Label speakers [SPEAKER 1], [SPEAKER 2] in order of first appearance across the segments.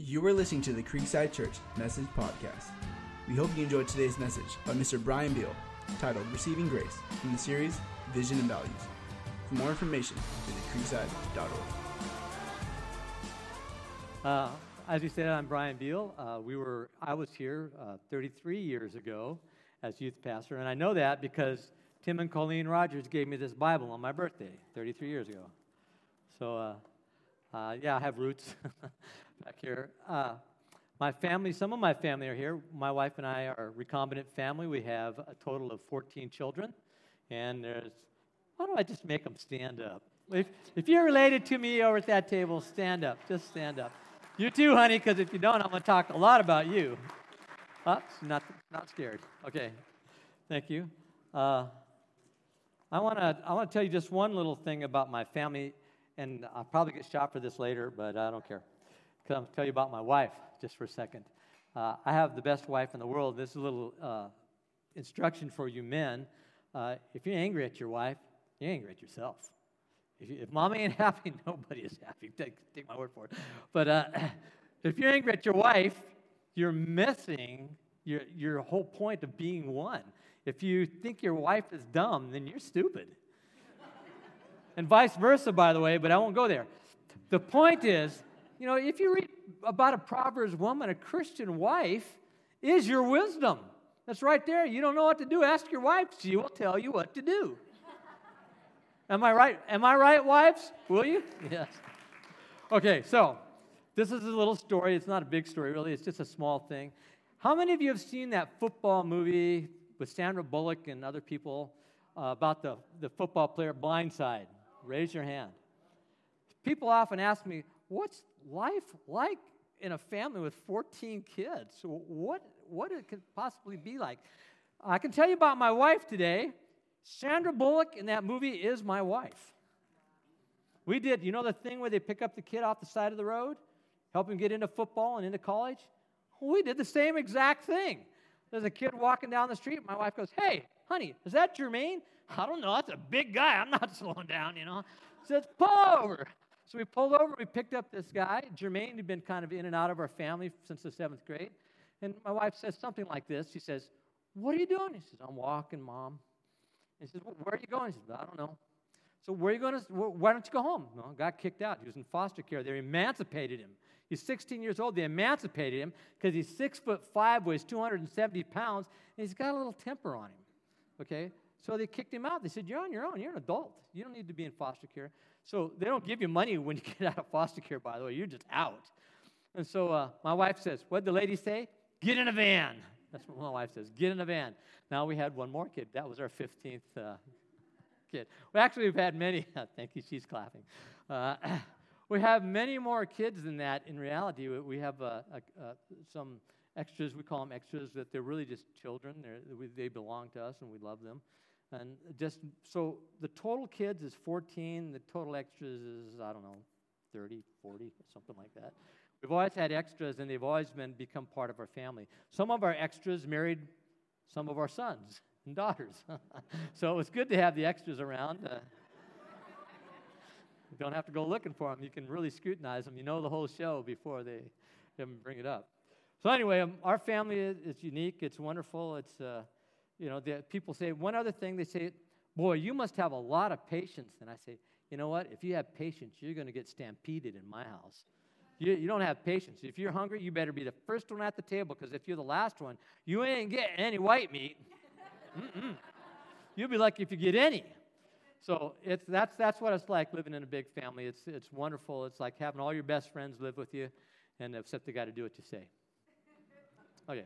[SPEAKER 1] You are listening to the Creekside Church Message Podcast. We hope you enjoyed today's message by Mr. Brian Beal titled Receiving Grace from the series Vision and Values. For more information, visit creekside.org.
[SPEAKER 2] Uh, as you said, I'm Brian Beal. Uh, we were, I was here uh, 33 years ago as youth pastor, and I know that because Tim and Colleen Rogers gave me this Bible on my birthday 33 years ago. So, uh, uh, yeah, I have roots back here. Uh, my family, some of my family are here. My wife and I are a recombinant family. We have a total of 14 children. And there's, why don't I just make them stand up? If, if you're related to me over at that table, stand up. Just stand up. You too, honey, because if you don't, I'm going to talk a lot about you. Oh, not, not scared. Okay. Thank you. Uh, I want to I want to tell you just one little thing about my family and I'll probably get shot for this later, but I don't care. I'm tell you about my wife just for a second. Uh, I have the best wife in the world. This is a little uh, instruction for you men. Uh, if you're angry at your wife, you're angry at yourself. If, you, if mom ain't happy, nobody is happy. Take, take my word for it. But uh, if you're angry at your wife, you're missing your, your whole point of being one. If you think your wife is dumb, then you're stupid and vice versa, by the way, but I won't go there. The point is, you know, if you read about a Proverbs woman, a Christian wife is your wisdom. That's right there. You don't know what to do. Ask your wife. She will tell you what to do. Am I right? Am I right, wives? Will you? Yes. Okay, so this is a little story. It's not a big story, really. It's just a small thing. How many of you have seen that football movie with Sandra Bullock and other people uh, about the, the football player Blindside? Raise your hand. People often ask me, what's life like in a family with 14 kids? What, what it could possibly be like? I can tell you about my wife today. Sandra Bullock in that movie is my wife. We did, you know, the thing where they pick up the kid off the side of the road, help him get into football and into college? We did the same exact thing. There's a kid walking down the street. My wife goes, Hey, honey, is that Jermaine? I don't know. That's a big guy. I'm not slowing down, you know. Says, pull over. So we pulled over. We picked up this guy. Jermaine had been kind of in and out of our family since the seventh grade. And my wife says something like this. She says, What are you doing? He says, I'm walking, mom. He says, well, Where are you going? He says, I don't know. So where are you going to, why don't you go home? Well, got kicked out. He was in foster care. They emancipated him. He's 16 years old. They emancipated him because he's six foot five, weighs 270 pounds, and he's got a little temper on him. Okay? So they kicked him out. They said, You're on your own. You're an adult. You don't need to be in foster care. So they don't give you money when you get out of foster care, by the way. You're just out. And so uh, my wife says, What'd the lady say? Get in a van. That's what my wife says. Get in a van. Now we had one more kid. That was our 15th uh, kid. Well, actually, we've had many. Thank you. She's clapping. Uh, we have many more kids than that in reality. We have uh, some extras. We call them extras, that they're really just children. They're, they belong to us and we love them. And just so the total kids is 14, the total extras is, I don't know, 30, 40, something like that. We've always had extras, and they've always been become part of our family. Some of our extras married some of our sons and daughters. so it was good to have the extras around. Uh, you don't have to go looking for them. You can really scrutinize them. You know the whole show before they even bring it up. So anyway, um, our family is, is, unique. It's wonderful. It's uh, you know, the, people say one other thing. They say, "Boy, you must have a lot of patience." And I say, "You know what? If you have patience, you're going to get stampeded in my house. You, you don't have patience. If you're hungry, you better be the first one at the table because if you're the last one, you ain't getting any white meat. Mm-mm. You'll be lucky if you get any." So it's, that's, that's what it's like living in a big family. It's, it's wonderful. It's like having all your best friends live with you, and except they got to do what you say. Okay.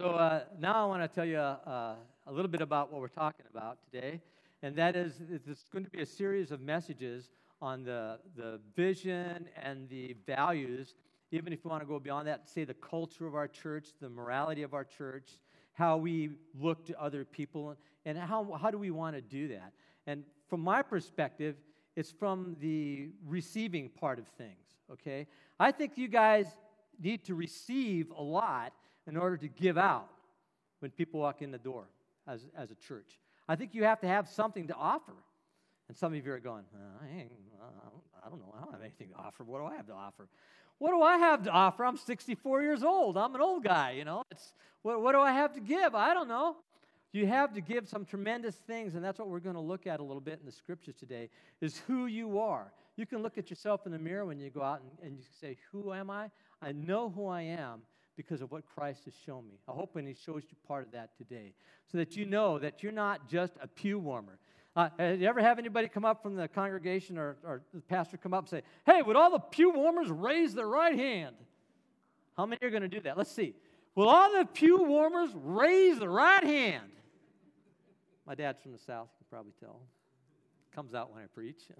[SPEAKER 2] So uh, now I want to tell you uh, a little bit about what we're talking about today, and that is it's going to be a series of messages on the, the vision and the values, even if you want to go beyond that, say the culture of our church, the morality of our church, how we look to other people, and how, how do we want to do that. And from my perspective, it's from the receiving part of things, okay? I think you guys need to receive a lot in order to give out when people walk in the door as, as a church. I think you have to have something to offer. And some of you are going, I, I, don't know, I don't have anything to offer. What do I have to offer? What do I have to offer? I'm 64 years old. I'm an old guy, you know. It's, what, what do I have to give? I don't know. You have to give some tremendous things, and that's what we're going to look at a little bit in the scriptures today, is who you are. You can look at yourself in the mirror when you go out and, and you say, Who am I? I know who I am because of what Christ has shown me. I hope when He shows you part of that today, so that you know that you're not just a pew warmer. Uh, have you ever have anybody come up from the congregation or, or the pastor come up and say, Hey, would all the pew warmers raise their right hand? How many are going to do that? Let's see. Will all the pew warmers raise the right hand? My dad's from the South, you can probably tell. Comes out when I preach.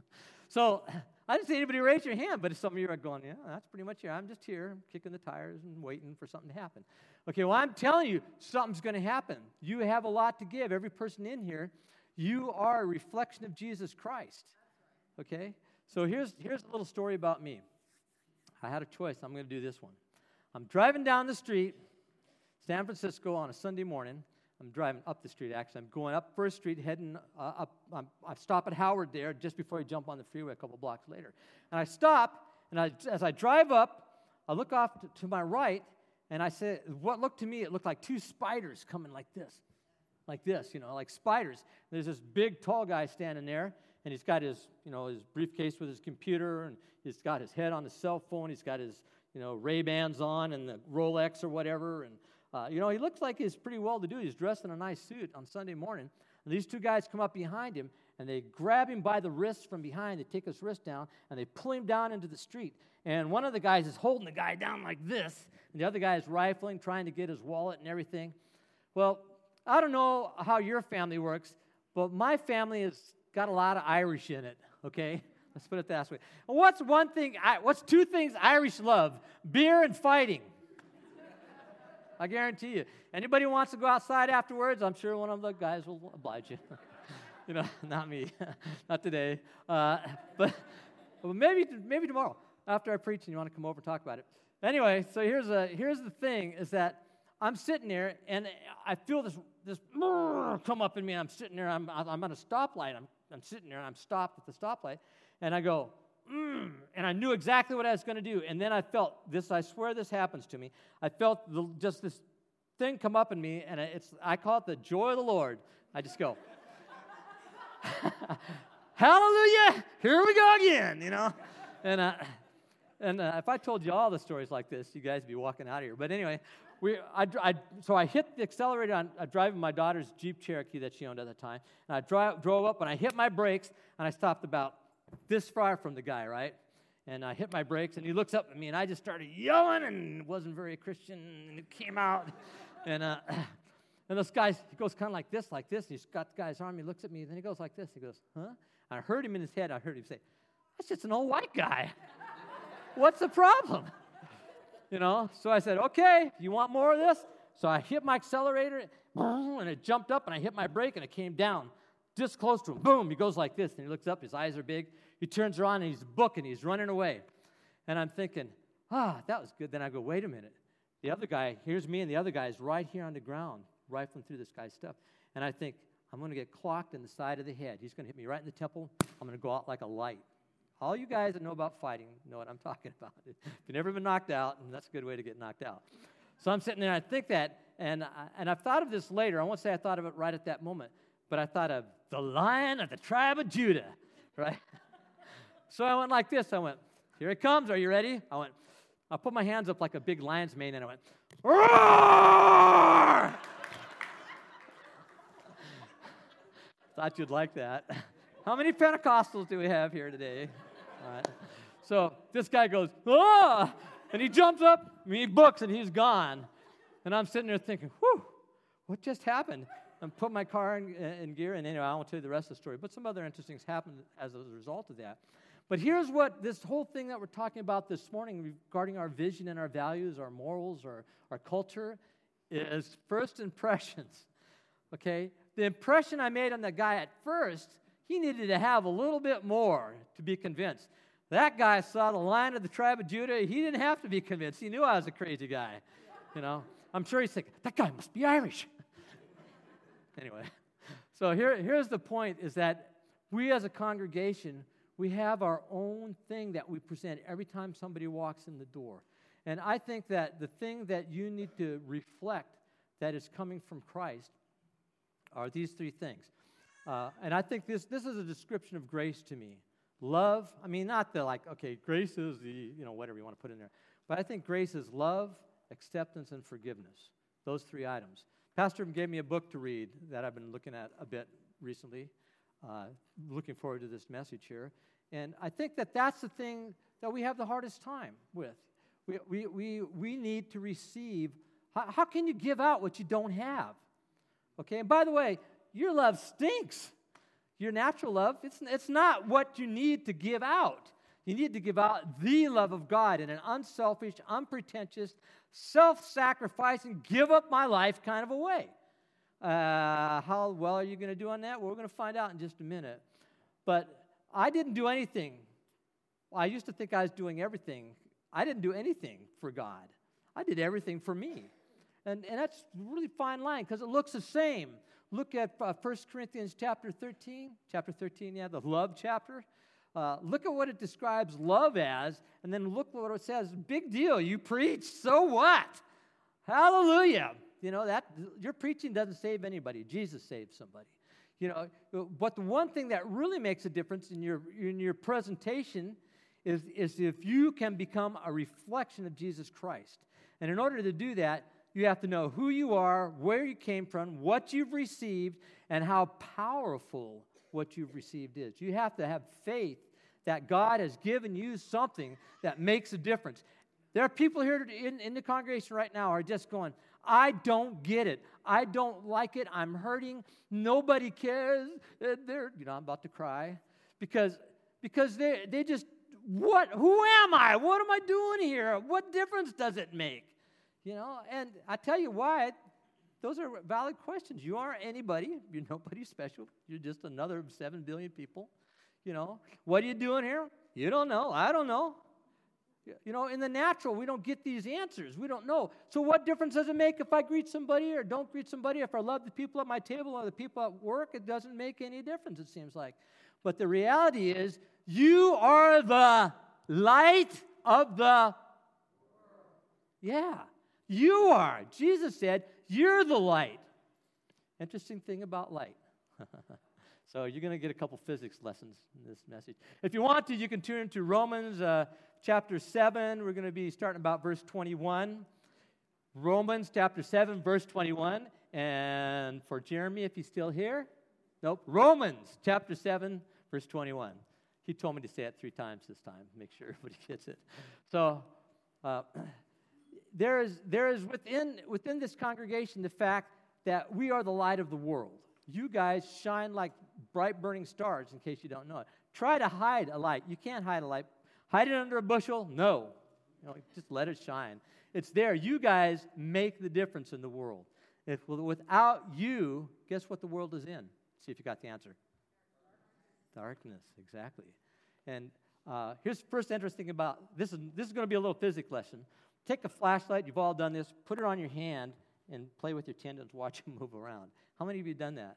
[SPEAKER 2] So I didn't see anybody raise your hand, but some of you are going, yeah, that's pretty much it. I'm just here kicking the tires and waiting for something to happen. Okay, well, I'm telling you, something's going to happen. You have a lot to give. Every person in here, you are a reflection of Jesus Christ. Okay? So here's, here's a little story about me. I had a choice. I'm going to do this one. I'm driving down the street, San Francisco, on a Sunday morning. I'm driving up the street, actually. I'm going up First Street, heading uh, up. I'm, I stop at Howard there just before I jump on the freeway a couple blocks later. And I stop, and I, as I drive up, I look off to, to my right, and I say, what looked to me, it looked like two spiders coming like this, like this, you know, like spiders. There's this big, tall guy standing there, and he's got his, you know, his briefcase with his computer, and he's got his head on the cell phone. He's got his, you know, Ray Bans on and the Rolex or whatever, and uh, you know, he looks like he's pretty well to do. He's dressed in a nice suit on Sunday morning. And these two guys come up behind him and they grab him by the wrist from behind. They take his wrist down and they pull him down into the street. And one of the guys is holding the guy down like this, and the other guy is rifling, trying to get his wallet and everything. Well, I don't know how your family works, but my family has got a lot of Irish in it, okay? Let's put it that way. what's one thing, what's two things Irish love? Beer and fighting. I guarantee you. Anybody wants to go outside afterwards, I'm sure one of the guys will oblige you. you know, not me, not today. Uh, but, maybe, maybe tomorrow after I preach and you want to come over and talk about it. Anyway, so here's, a, here's the thing is that I'm sitting there and I feel this, this come up in me. I'm sitting there, I'm, I'm at a stoplight. I'm, I'm sitting there and I'm stopped at the stoplight. And I go, mm, and I knew exactly what I was going to do. And then I felt this, I swear this happens to me. I felt the, just this thing come up in me, and it's, I call it the joy of the Lord. I just go, Hallelujah! Here we go again, you know? And, uh, and uh, if I told you all the stories like this, you guys would be walking out of here. But anyway, we, I, I, so I hit the accelerator. On, I'm driving my daughter's Jeep Cherokee that she owned at the time. And I drove up, and I hit my brakes, and I stopped about this far from the guy, right? And I hit my brakes, and he looks up at me, and I just started yelling, and wasn't very Christian, and it came out. and, uh, and this guy, he goes kind of like this, like this. He's got the guy's arm. He looks at me, and then he goes like this. He goes, huh? I heard him in his head. I heard him say, that's just an old white guy. What's the problem? You know, so I said, okay, you want more of this? So I hit my accelerator, and it jumped up, and I hit my brake, and it came down just close to him. Boom, he goes like this, and he looks up, his eyes are big. He turns around, and he's booking, he's running away. And I'm thinking, ah, that was good. Then I go, wait a minute. The other guy, here's me, and the other guy is right here on the ground, rifling through this guy's stuff. And I think, I'm going to get clocked in the side of the head. He's going to hit me right in the temple. I'm going to go out like a light. All you guys that know about fighting know what I'm talking about. If you've never been knocked out, and that's a good way to get knocked out. So I'm sitting there, and I think that, and, I, and I've thought of this later. I won't say I thought of it right at that moment, but I thought of the lion of the tribe of Judah, right? so I went like this. I went, here it comes. Are you ready? I went, I put my hands up like a big lion's mane, and I went, roar! Thought you'd like that. How many Pentecostals do we have here today? All right. So this guy goes, ah! And he jumps up, and he books, and he's gone. And I'm sitting there thinking, whew, what just happened? And put my car in, in, gear. And anyway, I won't tell you the rest of the story. But some other interesting things happened as a result of that. But here's what this whole thing that we're talking about this morning regarding our vision and our values, our morals, our, our culture is first impressions. Okay? The impression I made on the guy at first, he needed to have a little bit more to be convinced. That guy saw the lion of the tribe of Judah. He didn't have to be convinced. He knew I was a crazy guy. You know, I'm sure he's thinking, that guy must be Irish. Anyway, so here, here's the point is that we as a congregation, We have our own thing that we present every time somebody walks in the door. And I think that the thing that you need to reflect that is coming from Christ are these three things. Uh, and I think this, this is a description of grace to me. Love, I mean, not the like, okay, grace is the, you know, whatever you want to put in there. But I think grace is love, acceptance, and forgiveness. Those three items. Pastor gave me a book to read that I've been looking at a bit recently. Uh, looking forward to this message here. And I think that that's the thing that we have the hardest time with. We, we, we, we need to receive. How, how can you give out what you don't have? Okay, and by the way, your love stinks. Your natural love, it's, it's not what you need to give out. You need to give out the love of God in an unselfish, unpretentious, self sacrificing, give up my life kind of a way. Uh, how well are you going to do on that? Well, we're going to find out in just a minute. But I didn't do anything. I used to think I was doing everything. I didn't do anything for God, I did everything for me. And, and that's a really fine line because it looks the same. Look at uh, 1 Corinthians chapter 13. Chapter 13, yeah, the love chapter. Uh, look at what it describes love as, and then look what it says. Big deal. You preach, so what? Hallelujah. You know, that your preaching doesn't save anybody. Jesus saves somebody. You know, but the one thing that really makes a difference in your, in your presentation is, is if you can become a reflection of Jesus Christ. And in order to do that, you have to know who you are, where you came from, what you've received, and how powerful what you've received is. You have to have faith that God has given you something that makes a difference. There are people here in, in the congregation right now are just going, I don't get it. I don't like it. I'm hurting. Nobody cares. Uh, they're, you know, I'm about to cry because because they they just what who am I? What am I doing here? What difference does it make? You know, and I tell you why. Those are valid questions. You aren't anybody. You're nobody special. You're just another seven billion people. You know, what are you doing here? You don't know. I don't know. You know, in the natural, we don't get these answers. We don't know. So, what difference does it make if I greet somebody or don't greet somebody? If I love the people at my table or the people at work, it doesn't make any difference, it seems like. But the reality is, you are the light of the Yeah, you are. Jesus said, You're the light. Interesting thing about light. so, you're going to get a couple physics lessons in this message. If you want to, you can turn to Romans. Uh, chapter 7. We're going to be starting about verse 21. Romans chapter 7, verse 21. And for Jeremy, if he's still here, nope. Romans chapter 7, verse 21. He told me to say it three times this time, make sure everybody gets it. So, uh, there is, there is within, within this congregation the fact that we are the light of the world. You guys shine like bright burning stars, in case you don't know it. Try to hide a light. You can't hide a light Hide it under a bushel? No. You know, just let it shine. It's there. You guys make the difference in the world. If without you, guess what the world is in? See if you got the answer. Darkness, exactly. And uh, here's the first interesting about this is this is going to be a little physics lesson. Take a flashlight. You've all done this. Put it on your hand and play with your tendons. Watch them move around. How many of you done that?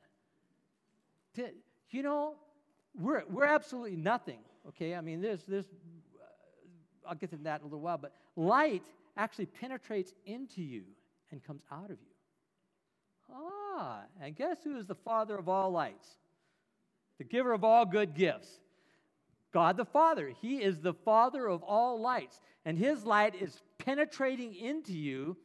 [SPEAKER 2] Did, You know, we're we're absolutely nothing. Okay, I mean, there's there's I'll get to that in a little while, but light actually penetrates into you and comes out of you. Ah, and guess who is the father of all lights? The giver of all good gifts. God the Father. He is the father of all lights, and his light is penetrating into you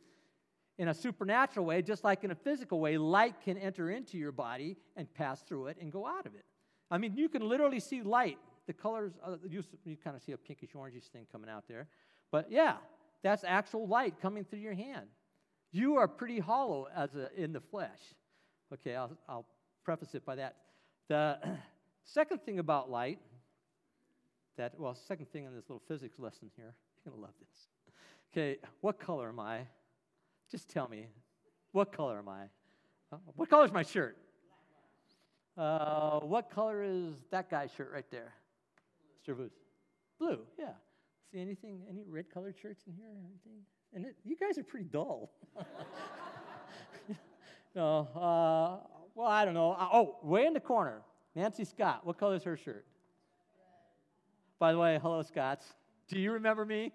[SPEAKER 2] in a supernatural way, just like in a physical way. Light can enter into your body and pass through it and go out of it. I mean, you can literally see light the colors, uh, kind of see a pinkish orangish thing coming out there. But yeah, that's actual light coming through your hand. You are pretty hollow as a, in the flesh. Okay, I'll, I'll preface it by that. The second thing about light, that, well, second thing in this little physics lesson here, you're going to love this. Okay, what color am I? Just tell me, what color am I? Uh, what color is my shirt? Uh, what color is that guy's shirt right there? Mr. Booth. Blue, yeah. See anything, any red colored shirts in here or anything? And it, you guys are pretty dull. no, uh, well, I don't know. Uh, oh, way in the corner, Nancy Scott. What color is her shirt? By the way, hello, Scotts. Do you remember me?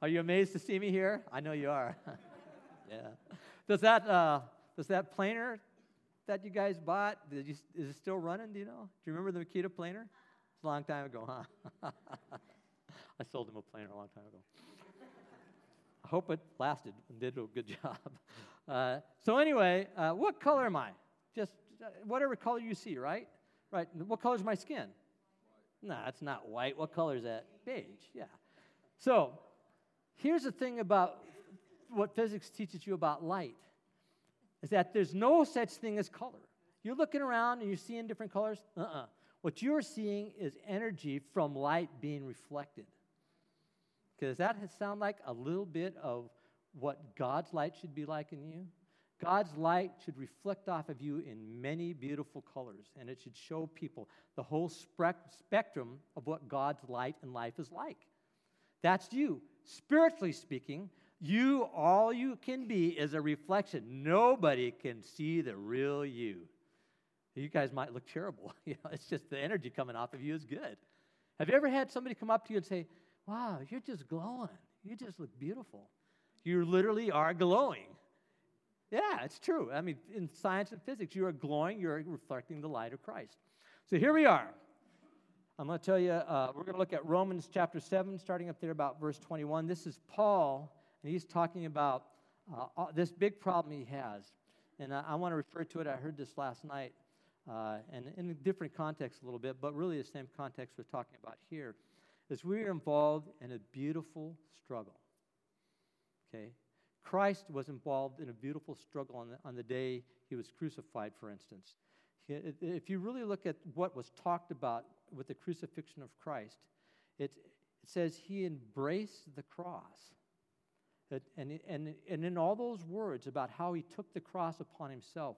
[SPEAKER 2] Are you amazed to see me here? I know you are. yeah. Does that, uh, does that planer that you guys bought, you, is it still running? Do you know? Do you remember the Makita planer? It's a long time ago, huh? I sold him a planer a long time ago. I hope it lasted and did a good job. Uh, so, anyway, uh, what color am I? Just uh, whatever color you see, right? Right. What color is my skin? No, nah, it's not white. What color is that? Beige, yeah. So, here's the thing about what physics teaches you about light is that there's no such thing as color. You're looking around and you're seeing different colors. Uh uh-uh. uh What you're seeing is energy from light being reflected. Does that sound like a little bit of what God's light should be like in you? God's light should reflect off of you in many beautiful colors, and it should show people the whole spectrum of what God's light and life is like. That's you. Spiritually speaking, you, all you can be is a reflection. Nobody can see the real you. You guys might look terrible. you know, it's just the energy coming off of you is good. Have you ever had somebody come up to you and say, Wow, you're just glowing. You just look beautiful. You literally are glowing. Yeah, it's true. I mean, in science and physics, you are glowing, you're reflecting the light of Christ. So here we are. I'm going to tell you, uh, we're going to look at Romans chapter 7, starting up there about verse 21. This is Paul, and he's talking about uh, this big problem he has. And I, I want to refer to it. I heard this last night, uh, and in a different context a little bit, but really the same context we're talking about here, is we're involved in a beautiful struggle. Okay? Christ was involved in a beautiful struggle on the, on the day he was crucified, for instance. If you really look at what was talked about with the crucifixion of Christ, it, it says he embraced the cross. And, and, and in all those words about how he took the cross upon himself,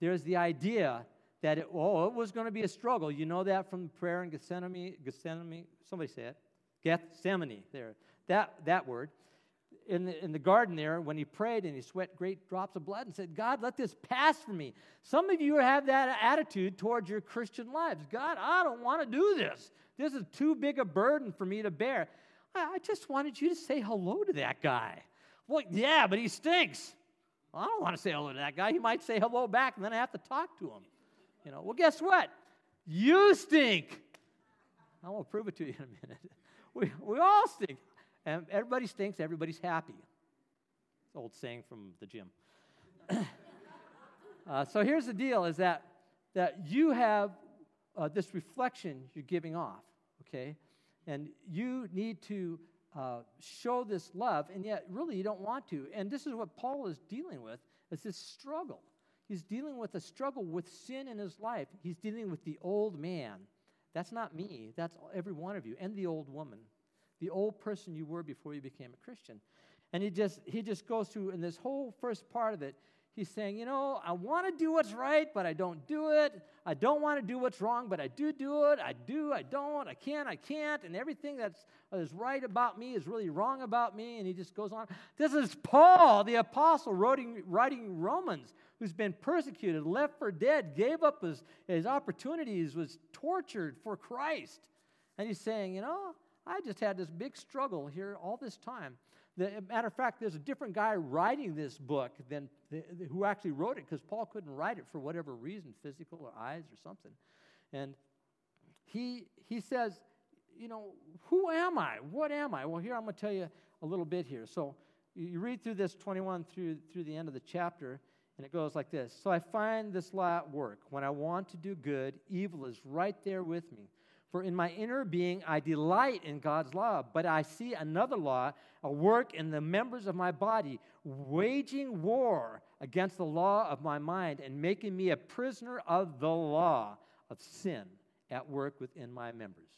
[SPEAKER 2] there's the idea that it, oh, it was going to be a struggle. You know that from prayer in Gethsemane, Gethsemane, somebody say it, Gethsemane, there, that, that word in the, in the garden there when he prayed and he sweat great drops of blood and said, God, let this pass from me. Some of you have that attitude towards your Christian lives. God, I don't want to do this. This is too big a burden for me to bear. I, just wanted you to say hello to that guy. Well, yeah, but he stinks. Well, I don't want to say hello to that guy. He might say hello back and then I have to talk to him. You know, well, guess what? You stink. I will prove it to you in a minute. We, we all stink. And everybody stinks, everybody's happy. It's old saying from the gym. uh, so here's the deal is that, that you have uh, this reflection you're giving off, okay? And you need to uh, show this love, and yet really you don't want to. And this is what Paul is dealing with, is this struggle. He's dealing with a struggle with sin in his life. He's dealing with the old man. That's not me. That's every one of you, and the old woman the old person you were before you became a Christian. And he just he just goes through in this whole first part of it, he's saying, you know, I want to do what's right, but I don't do it. I don't want to do what's wrong, but I do do it. I do, I don't, I can't, I can't, and everything that's is right about me is really wrong about me. And he just goes on. This is Paul, the apostle, writing, writing Romans, who's been persecuted, left for dead, gave up his, his opportunities, was tortured for Christ. And he's saying, you know, I just had this big struggle here all this time. The, matter of fact, there's a different guy writing this book than the, the, who actually wrote it because Paul couldn't write it for whatever reason, physical or eyes or something. And he, he says, you know, who am I? What am I? Well, here I'm going to tell you a little bit here. So you read through this 21 through, through the end of the chapter, and it goes like this So I find this law at work. When I want to do good, evil is right there with me. For in my inner being I delight in God's law, but I see another law, a work in the members of my body, waging war against the law of my mind and making me a prisoner of the law of sin at work within my members.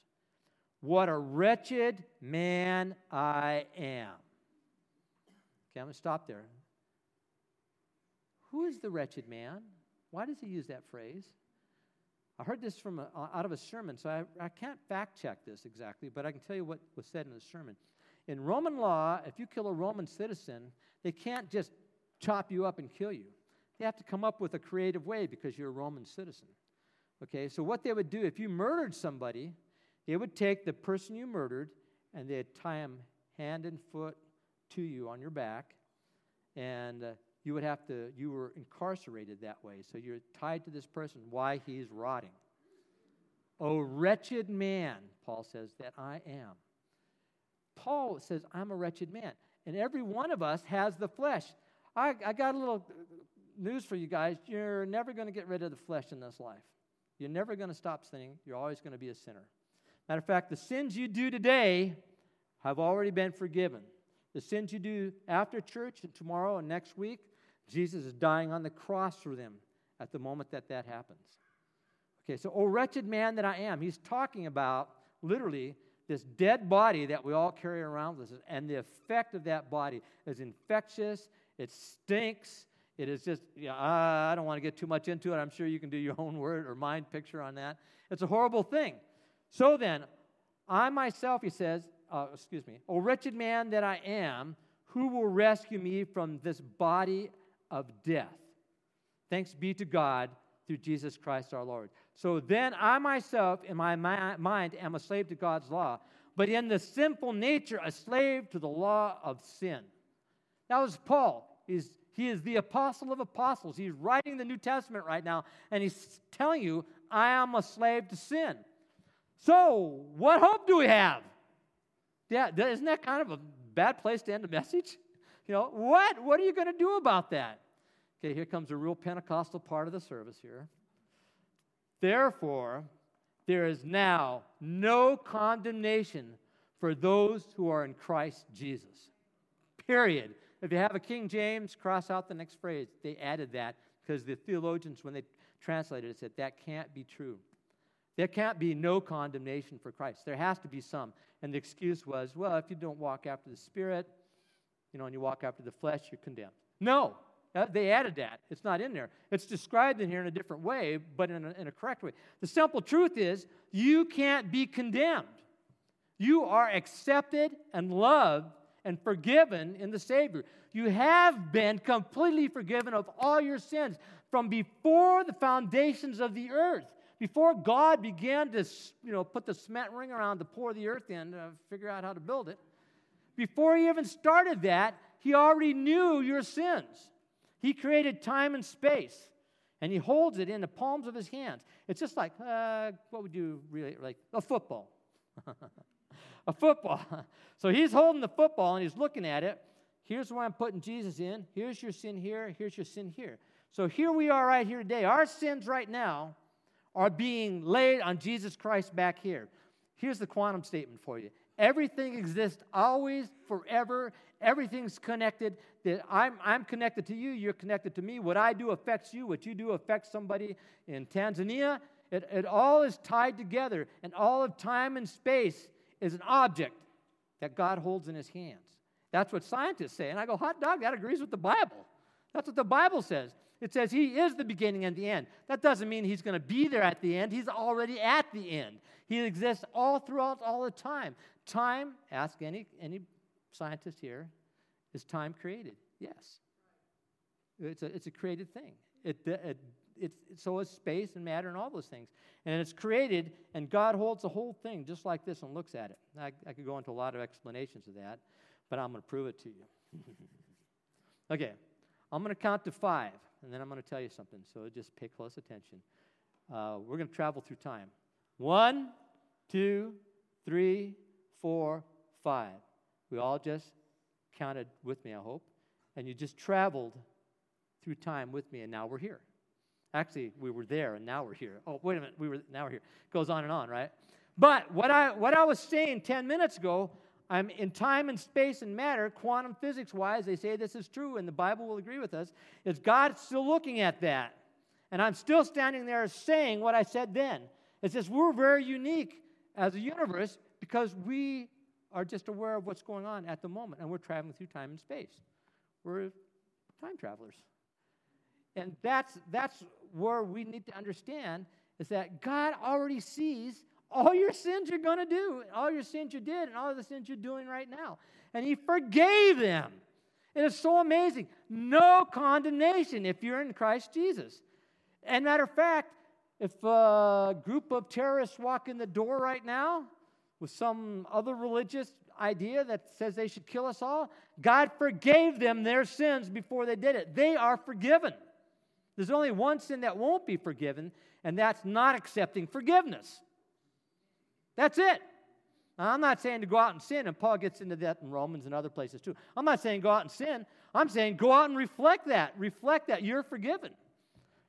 [SPEAKER 2] What a wretched man I am. Okay, I'm going to stop there. Who is the wretched man? Why does he use that phrase? I heard this from a, out of a sermon, so I, I can't fact check this exactly, but I can tell you what was said in the sermon. In Roman law, if you kill a Roman citizen, they can't just chop you up and kill you. They have to come up with a creative way because you're a Roman citizen. Okay, so what they would do if you murdered somebody, They would take the person you murdered and they'd tie him hand and foot to you on your back. And uh, you would have to, you were incarcerated that way. So you're tied to this person Why he's rotting. O wretched man, Paul says, that I am. Paul says, I'm a wretched man. And every one of us has the flesh. I, I got a little news for you guys. You're never going to get rid of the flesh in this life. You're never going to stop sinning. You're always going to be a sinner. Matter of fact, the sins you do today have already been forgiven. The sins you do after church and tomorrow and next week, Jesus is dying on the cross for them at the moment that that happens. Okay, so, oh, wretched man that I am, he's talking about literally this dead body that we all carry around with us, and the effect of that body is infectious, it stinks, it is just, you know, ah, I don't want to get too much into it. I'm sure you can do your own word or mind picture on that. It's a horrible thing. So then, I myself, he says, uh, excuse me, O wretched man that I am, who will rescue me from this body of death? Thanks be to God through Jesus Christ our Lord. So then I myself, in my mind, am a slave to God's law, but in the sinful nature, a slave to the law of sin. That was Paul. He's, he is the apostle of apostles. He's writing the New Testament right now, and he's telling you, I am a slave to sin. So, what hope do we have? Yeah, isn't that kind of a bad place to end a message? You know, what? What are you going to do about that? Okay, here comes a real Pentecostal part of the service here. Therefore, there is now no condemnation for those who are in Christ Jesus. Period. If you have a King James, cross out the next phrase. They added that because the theologians, when they translated it, said that can't be true. There can't be no condemnation for Christ. There has to be some. And the excuse was, well, if you don't walk after the Spirit, you know, and you walk after the flesh, you're condemned. No, uh, they added that. It's not in there. It's described in here in a different way, but in a, in a correct way. The simple truth is, you can't be condemned. You are accepted and loved and forgiven in the Savior. You have been completely forgiven of all your sins from before the foundations of the earth. Before God began to you know, put the cement ring around to pour the earth in to figure out how to build it, before he even started that, he already knew your sins. He created time and space, and he holds it in the palms of his hands. It's just like, uh, what would you really like? A football. a football. so he's holding the football and he's looking at it. Here's where I'm putting Jesus in. Here's your sin here. Here's your sin here. So here we are right here today. Our sins right now are being laid on Jesus Christ back here. Here's the quantum statement for you everything exists always, forever. Everything's connected. I'm, I'm connected to you, you're connected to me. What I do affects you, what you do affects somebody in Tanzania. It, it all is tied together, and all of time and space is an object that God holds in his hands. That's what scientists say. And I go, hot dog, that agrees with the Bible. That's what the Bible says. It says he is the beginning and the end. That doesn't mean he's going to be there at the end. He's already at the end. He exists all throughout all the time. Time, ask any, any scientist here, is time created? Yes. It's a, it's a created thing. It, it, it's, so is space and matter and all those things. And it's created, and God holds the whole thing just like this and looks at it. I, I could go into a lot of explanations of that, but I'm going to prove it to you. okay, I'm going to count to five and then I'm going to tell you something. So just pay close attention. Uh, we're going to travel through time. One, two, three, four, five. We all just counted with me, I hope. And you just traveled through time with me, and now we're here. Actually, we were there, and now we're here. Oh, wait a minute. We were now we're here. It goes on and on, right? But what I what I was saying 10 minutes ago I'm in time and space and matter, quantum physics wise, they say this is true, and the Bible will agree with us, is God still looking at that. And I'm still standing there saying what I said then. It says we're very unique as a universe because we are just aware of what's going on at the moment, and we're traveling through time and space. We're time travelers. And that's, that's where we need to understand is that God already sees all your sins you're going to do, all your sins you did, and all the sins you're doing right now. And He forgave them. And It is so amazing. No condemnation if you're in Christ Jesus. And matter of fact, if a group of terrorists walk in the door right now, with some other religious idea that says they should kill us all. God forgave them their sins before they did it. They are forgiven. There's only one sin that won't be forgiven, and that's not accepting forgiveness. That's it. Now, I'm not saying to go out and sin, and Paul gets into that in Romans and other places too. I'm not saying go out and sin. I'm saying go out and reflect that. Reflect that you're forgiven.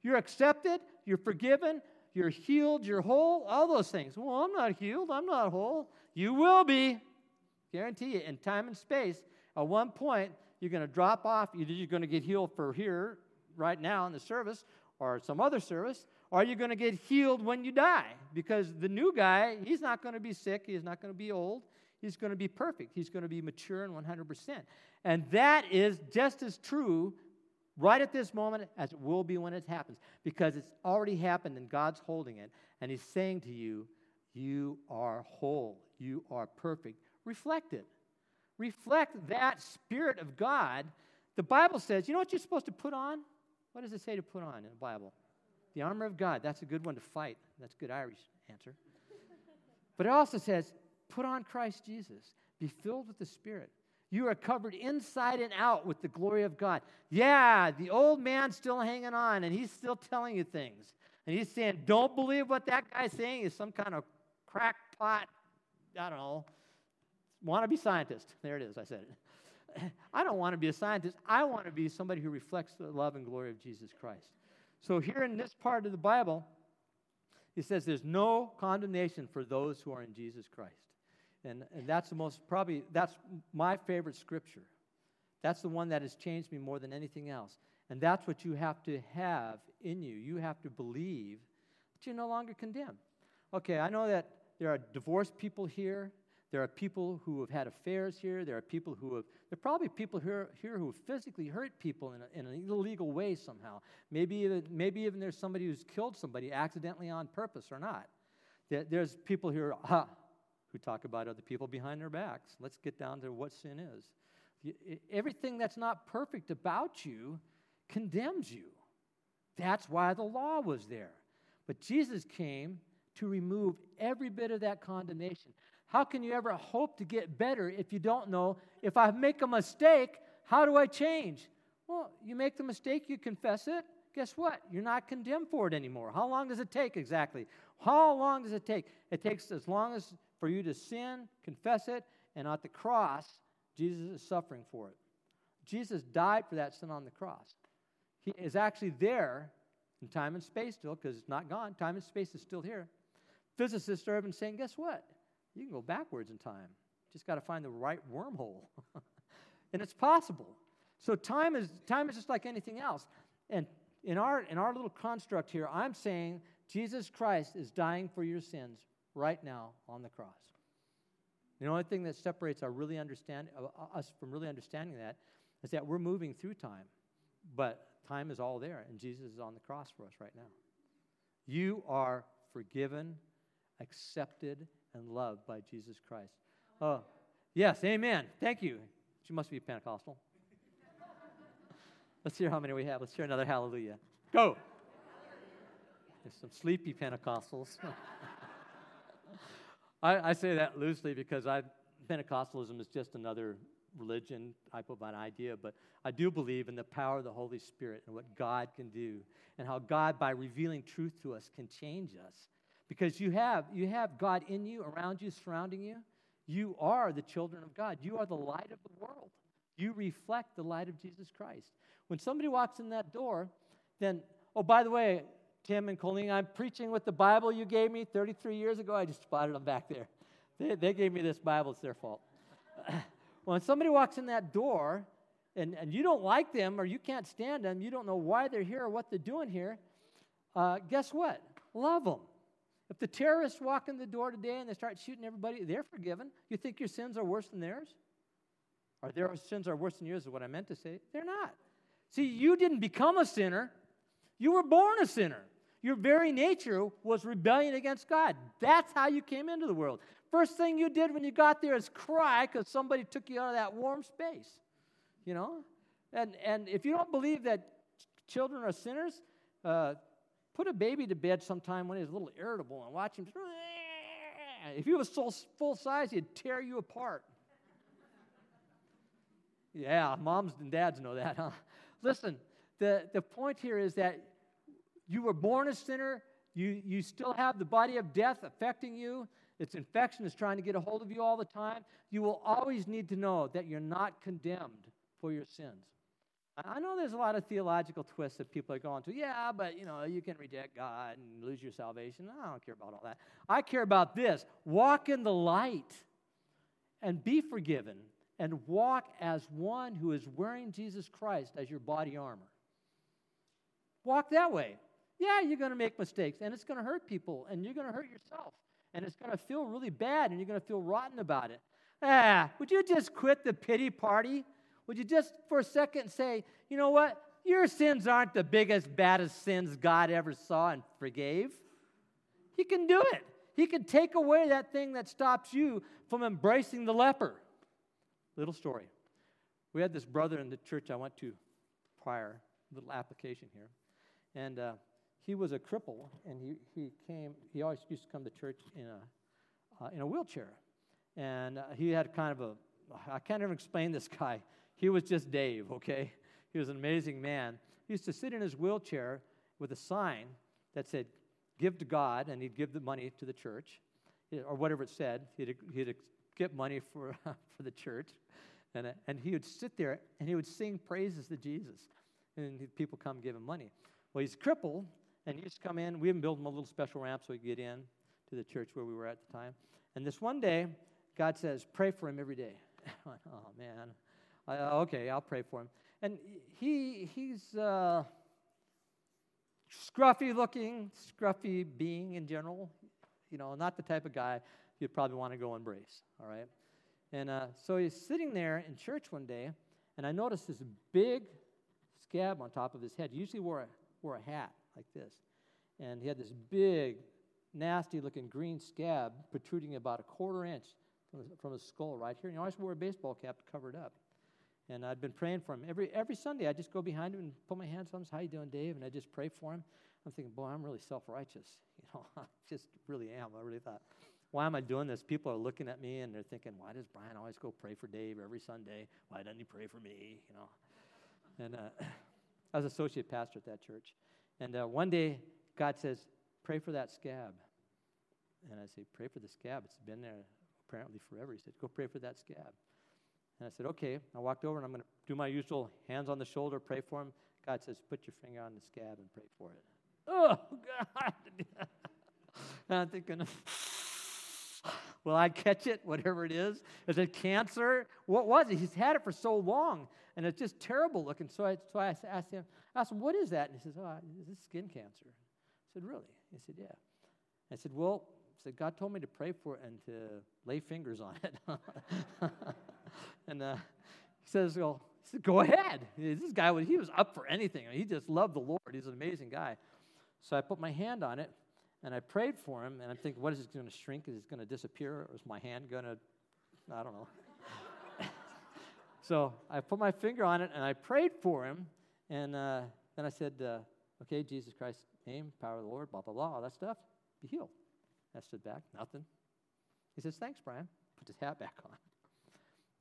[SPEAKER 2] You're accepted, you're forgiven, you're healed, you're whole, all those things. Well, I'm not healed, I'm not whole. You will be. Guarantee you, in time and space, at one point, you're going to drop off. Either you're going to get healed for here, right now in the service, or some other service, or you're going to get healed when you die. Because the new guy, he's not going to be sick, he's not going to be old, he's going to be perfect, he's going to be mature and 100%. And that is just as true right at this moment as it will be when it happens, because it's already happened and God's holding it, and He's saying to you, You are whole, you are perfect. Reflect it. Reflect that Spirit of God. The Bible says, you know what you're supposed to put on? What does it say to put on in the Bible? The armor of God. That's a good one to fight. That's good Irish answer. But it also says, put on Christ Jesus. Be filled with the Spirit. You are covered inside and out with the glory of God. Yeah, the old man's still hanging on and he's still telling you things. And he's saying, don't believe what that guy's saying is some kind of crackpot, I don't know, want to be scientist. There it is, I said it. I don't want to be a scientist. I want to be somebody who reflects the love and glory of Jesus Christ. So, here in this part of the Bible, he says there's no condemnation for those who are in Jesus Christ. And, and that's the most, probably, that's my favorite scripture. That's the one that has changed me more than anything else. And that's what you have to have in you. You have to believe that you're no longer condemned. Okay, I know that there are divorced people here. There are people who have had affairs here. There are people who have, there are probably people here, here who have physically hurt people in, a, in an illegal way somehow. Maybe even, maybe even there's somebody who's killed somebody accidentally on purpose or not. There, there's people here who talk about other people behind their backs. Let's get down to what sin is. Everything that's not perfect about you condemns you. That's why the law was there. But Jesus came to remove every bit of that condemnation. How can you ever hope to get better if you don't know if I make a mistake, how do I change? Well, you make the mistake, you confess it. Guess what? You're not condemned for it anymore. How long does it take exactly? How long does it take? It takes as long as for you to sin, confess it, and at the cross, Jesus is suffering for it. Jesus died for that sin on the cross. He is actually there in time and space still, because it's not gone. Time and space is still here. Physicists are even saying, guess what? You can go backwards in time. Just got to find the right wormhole. and it's possible. So time is time is just like anything else. And in our in our little construct here, I'm saying Jesus Christ is dying for your sins right now on the cross. The only thing that separates our really understand uh, us from really understanding that is that we're moving through time, but time is all there, and Jesus is on the cross for us right now. You are forgiven, accepted, and loved by Jesus Christ. Oh, yes, amen. Thank you. She must be Pentecostal. Let's hear how many we have. Let's hear another hallelujah. Go. There's some sleepy Pentecostals. I, I, say that loosely because I, Pentecostalism is just another religion type of an idea, but I do believe in the power of the Holy Spirit and what God can do, and how God, by revealing truth to us, can change us because you have you have God in you, around you, surrounding you. You are the children of God. You are the light of the world. You reflect the light of Jesus Christ. When somebody walks in that door, then oh by the way, Tim and Colleen, I'm preaching with the Bible you gave me 33 years ago. I just spotted them back there. They, they gave me this Bible. It's their fault. when somebody walks in that door and, and you don't like them or you can't stand them, you don't know why they're here or what they're doing here, uh, guess what? Love them. If the terrorists walk in the door today and they start shooting everybody, they're forgiven. You think your sins are worse than theirs? Or their sins are worse than yours, is what I meant to say. They're not. See, you didn't become a sinner, you were born a sinner. Your very nature was rebellion against God. That's how you came into the world. First thing you did when you got there is cry because somebody took you out of that warm space. You know? And, and if you don't believe that children are sinners, uh, Put a baby to bed sometime when he's a little irritable and watch him. if he was full, full size, he'd tear you apart. Yeah, moms and dads know that, huh? Listen, the, the point here is that you were born a sinner, you, you still have the body of death affecting you. Its infection is trying to get a hold of you all the time. You will always need to know that you're not condemned for your sins. I know there's a lot of theological twists that people are going to. Yeah, but you know, you can reject God and lose your salvation. I don't care about all that. I care about this. Walk in the light and be forgiven and walk as one who is wearing Jesus Christ as your body armor. Walk that way. Yeah, you're going to make mistakes and it's going to hurt people and you're going to hurt yourself and it's going to feel really bad and you're going to feel rotten about it. Ah, would you just quit the pity party? Would you just for a second say, you know what? Your sins aren't the biggest, baddest sins God ever saw and forgave. He can do it. He can take away that thing that stops you from embracing the leper. Little story. We had this brother in the church I went to prior, little application here. And uh, he was a cripple, and he, he came, he always used to come to church in a, uh, in a wheelchair. And uh, he had kind of a, I can't even explain this guy. He was just Dave, okay? He was an amazing man. He used to sit in his wheelchair with a sign that said, Give to God, and he'd give the money to the church, or whatever it said. He'd, he'd get money for, for the church. And, and he would sit there and he would sing praises to Jesus. And people come give him money. Well, he's crippled, and he used to come in. We even built him a little special ramp so he could get in to the church where we were at the time. And this one day, God says, Pray for him every day. I went, Oh, man. Okay, I'll pray for him. And he, he's uh, scruffy looking, scruffy being in general. You know, not the type of guy you'd probably want to go embrace, all right? And uh, so he's sitting there in church one day, and I noticed this big scab on top of his head. He usually wore a, wore a hat like this. And he had this big, nasty looking green scab protruding about a quarter inch from his, from his skull right here. And he always wore a baseball cap to cover it up. And I'd been praying for him. Every, every Sunday, I just go behind him and put my hands on him. How you doing, Dave? And I just pray for him. I'm thinking, boy, I'm really self-righteous. You know, I just really am. I really thought, why am I doing this? People are looking at me and they're thinking, why does Brian always go pray for Dave every Sunday? Why doesn't he pray for me? You know. And uh, I was associate pastor at that church. And uh, one day, God says, pray for that scab. And I say, pray for the scab. It's been there apparently forever. He said, go pray for that scab. And I said, okay. I walked over and I'm going to do my usual hands on the shoulder, pray for him. God says, put your finger on the scab and pray for it. Oh, God. and I'm thinking, will I catch it, whatever it is? Is it cancer? What was it? He's had it for so long, and it's just terrible looking. So I, so I asked him, I asked him, what is that? And he says, oh, this is skin cancer. I said, really? He said, yeah. I said, well, I said, God told me to pray for it and to lay fingers on it. and uh, he says, well, he go ahead. This guy, was, he was up for anything. he just loved the Lord. He's an amazing guy. So I put my hand on it, and I prayed for him, and I'm thinking, what is it going to shrink? Is it going to disappear? Or is my hand going to, I don't know. so I put my finger on it, and I prayed for him, and uh, then I said, uh, okay, Jesus Christ, name, power of the Lord, blah, blah, blah, all that stuff, be healed. I stood back, nothing. He says, thanks, Brian. Put his hat back on.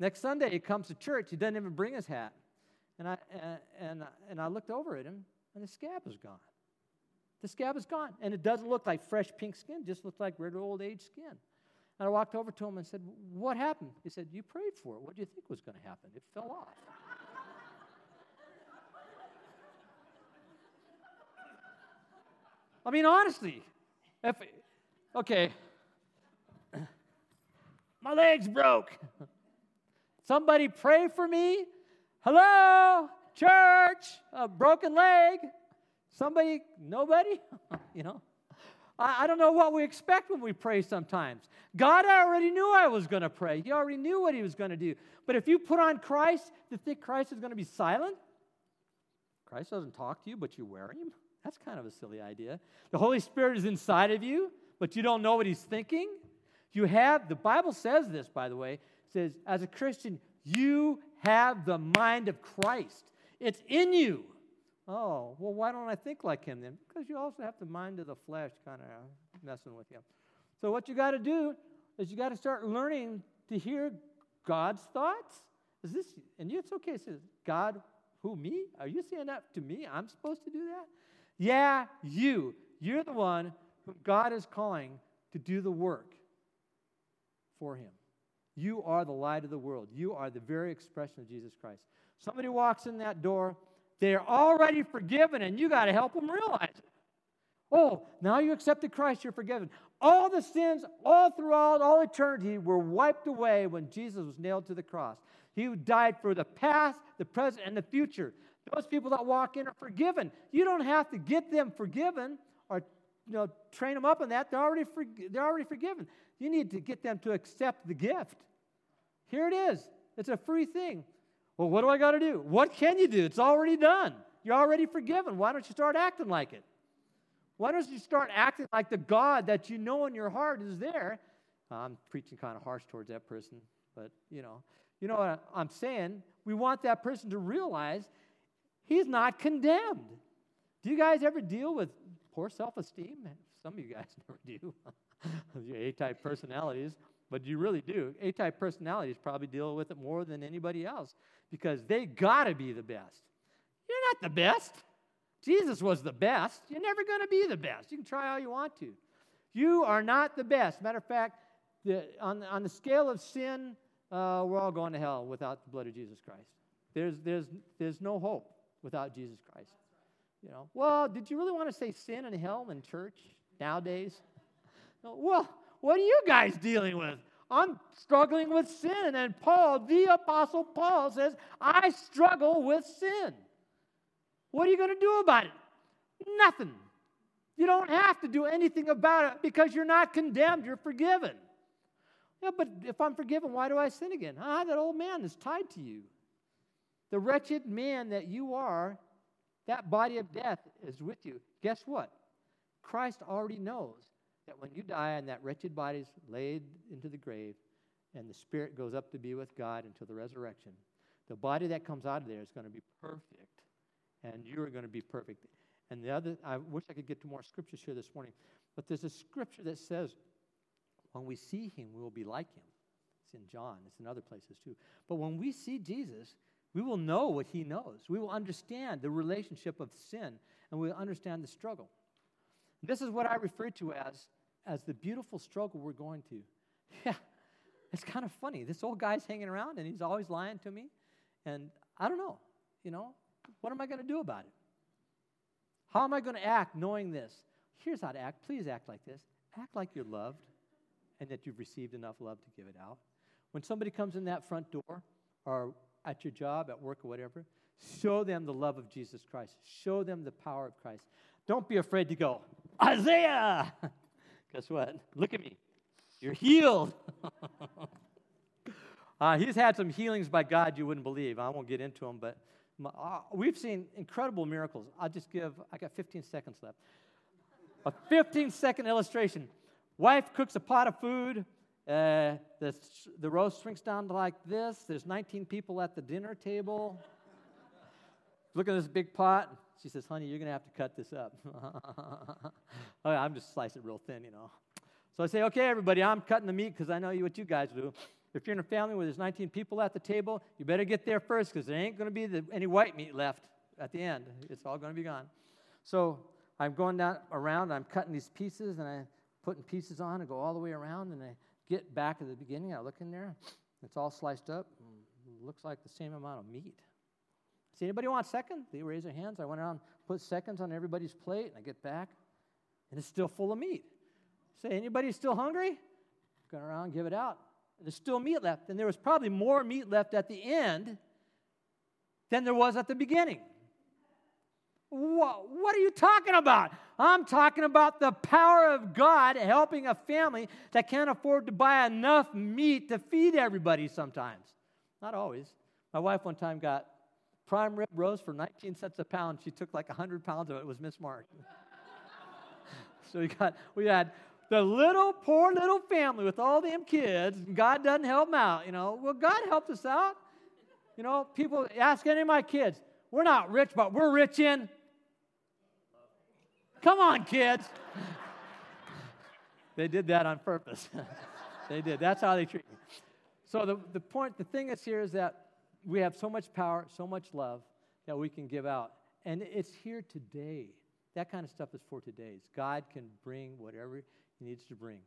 [SPEAKER 2] Next Sunday, he comes to church. He doesn't even bring his hat. And I, and, and, and I looked over at him, and the scab was gone. The scab is gone. And it doesn't look like fresh pink skin, just looks like regular old age skin. And I walked over to him and said, What happened? He said, You prayed for it. What do you think was going to happen? It fell off. I mean, honestly, if, okay, my leg's broke. Somebody pray for me. Hello, church, a broken leg. Somebody, nobody? you know? I, I don't know what we expect when we pray sometimes. God already knew I was going to pray, He already knew what He was going to do. But if you put on Christ to think Christ is going to be silent, Christ doesn't talk to you, but you wear Him. That's kind of a silly idea. The Holy Spirit is inside of you, but you don't know what He's thinking. You have, the Bible says this, by the way, says, as a Christian, you have the mind of Christ. It's in you. Oh, well, why don't I think like him then? Because you also have the mind of the flesh kind of messing with you. So, what you got to do, is you got to start learning to hear God's thoughts. Is this, and it's okay, it says, God, who, me? Are you saying that to me? I'm supposed to do that? Yeah, you. You're the one whom God is calling to do the work for him. You are the light of the world. You are the very expression of Jesus Christ. Somebody walks in that door, they're already forgiven, and you got to help them realize it. Oh, now you accepted Christ, you're forgiven. All the sins, all throughout all eternity, were wiped away when Jesus was nailed to the cross. He died for the past, the present, and the future. Those people that walk in are forgiven. You don't have to get them forgiven or you know, train them up in that. They're already, for, they're already forgiven. You need to get them to accept the gift. Here it is. It's a free thing. Well, what do I got to do? What can you do? It's already done. You're already forgiven. Why don't you start acting like it? Why don't you start acting like the God that you know in your heart is there? I'm preaching kind of harsh towards that person, but you know, you know what I'm saying? We want that person to realize he's not condemned. Do you guys ever deal with poor self-esteem? Some of you guys never do. Your A-type personalities, but you really do. A-type personalities probably deal with it more than anybody else because they got to be the best. You're not the best. Jesus was the best. You're never going to be the best. You can try all you want to. You are not the best. Matter of fact, the, on, on the scale of sin, uh, we're all going to hell without the blood of Jesus Christ. There's, there's, there's no hope without Jesus Christ. You know, well, did you really want to say sin and hell in church nowadays? No, well, what are you guys dealing with? I'm struggling with sin. And Paul, the Apostle Paul, says, I struggle with sin. What are you going to do about it? Nothing. You don't have to do anything about it because you're not condemned, you're forgiven. Yeah, but if I'm forgiven, why do I sin again? Ah, that old man is tied to you. The wretched man that you are, that body of death is with you. Guess what? Christ already knows that when you die and that wretched body is laid into the grave and the spirit goes up to be with God until the resurrection, the body that comes out of there is going to be perfect and you are going to be perfect. And the other, I wish I could get to more scriptures here this morning, but there's a scripture that says, when we see him, we will be like him. It's in John, it's in other places too. But when we see Jesus, we will know what he knows. We will understand the relationship of sin, and we'll understand the struggle. This is what I refer to as, as the beautiful struggle we're going to. Yeah, it's kind of funny. This old guy's hanging around, and he's always lying to me. And I don't know, you know, what am I going to do about it? How am I going to act knowing this? Here's how to act. Please act like this. Act like you're loved and that you've received enough love to give it out. When somebody comes in that front door or at your job, at work, or whatever, show them the love of Jesus Christ. Show them the power of Christ. Don't be afraid to go, Isaiah! Guess what? Look at me. You're healed. uh, he's had some healings by God you wouldn't believe. I won't get into them, but uh, we've seen incredible miracles. I'll just give, I got 15 seconds left. A 15 second illustration. Wife cooks a pot of food. Uh, the, the roast shrinks down to like this. There's 19 people at the dinner table. Look at this big pot. She says, Honey, you're going to have to cut this up. oh, I'm just slicing real thin, you know. So I say, Okay, everybody, I'm cutting the meat because I know what you guys do. If you're in a family where there's 19 people at the table, you better get there first because there ain't going to be the, any white meat left at the end. It's all going to be gone. So I'm going down around, I'm cutting these pieces, and I'm putting pieces on and go all the way around, and I get back at the beginning. I look in there, it's all sliced up. looks like the same amount of meat. See anybody want second? They raise their hands. I went around, put seconds on everybody's plate, and I get back, and it's still full of meat. Say, anybody still hungry? Go around, give it out. There's still meat left. And there was probably more meat left at the end than there was at the beginning. What, what are you talking about? I'm talking about the power of God helping a family that can't afford to buy enough meat to feed everybody sometimes. Not always. My wife one time got prime rib roast for 19 cents a pound. She took like 100 pounds of it. It was mismarked. so we got we had the little poor little family with all them kids, God doesn't help them out. You know, well, God helped us out. You know, people ask any of my kids, we're not rich, but we're rich in. Come on, kids. they did that on purpose. they did. That's how they treat me. So the, the point, the thing is here is that we have so much power, so much love that we can give out. And it's here today. That kind of stuff is for today. God can bring whatever he needs to bring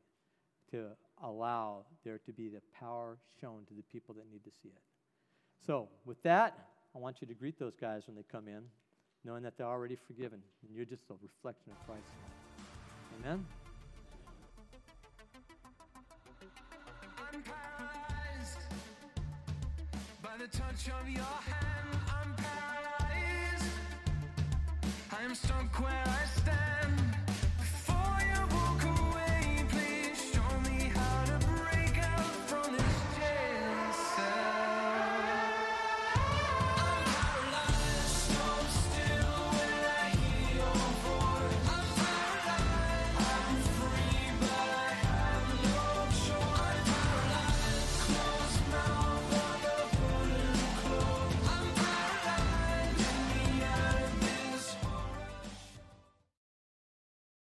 [SPEAKER 2] to allow there to be the power shown to the people that need to see it. So, with that, I want you to greet those guys when they come in, knowing that they're already forgiven, and you're just a reflection of Christ. Amen?
[SPEAKER 3] The touch of your hand. I'm paralyzed. I am stuck where I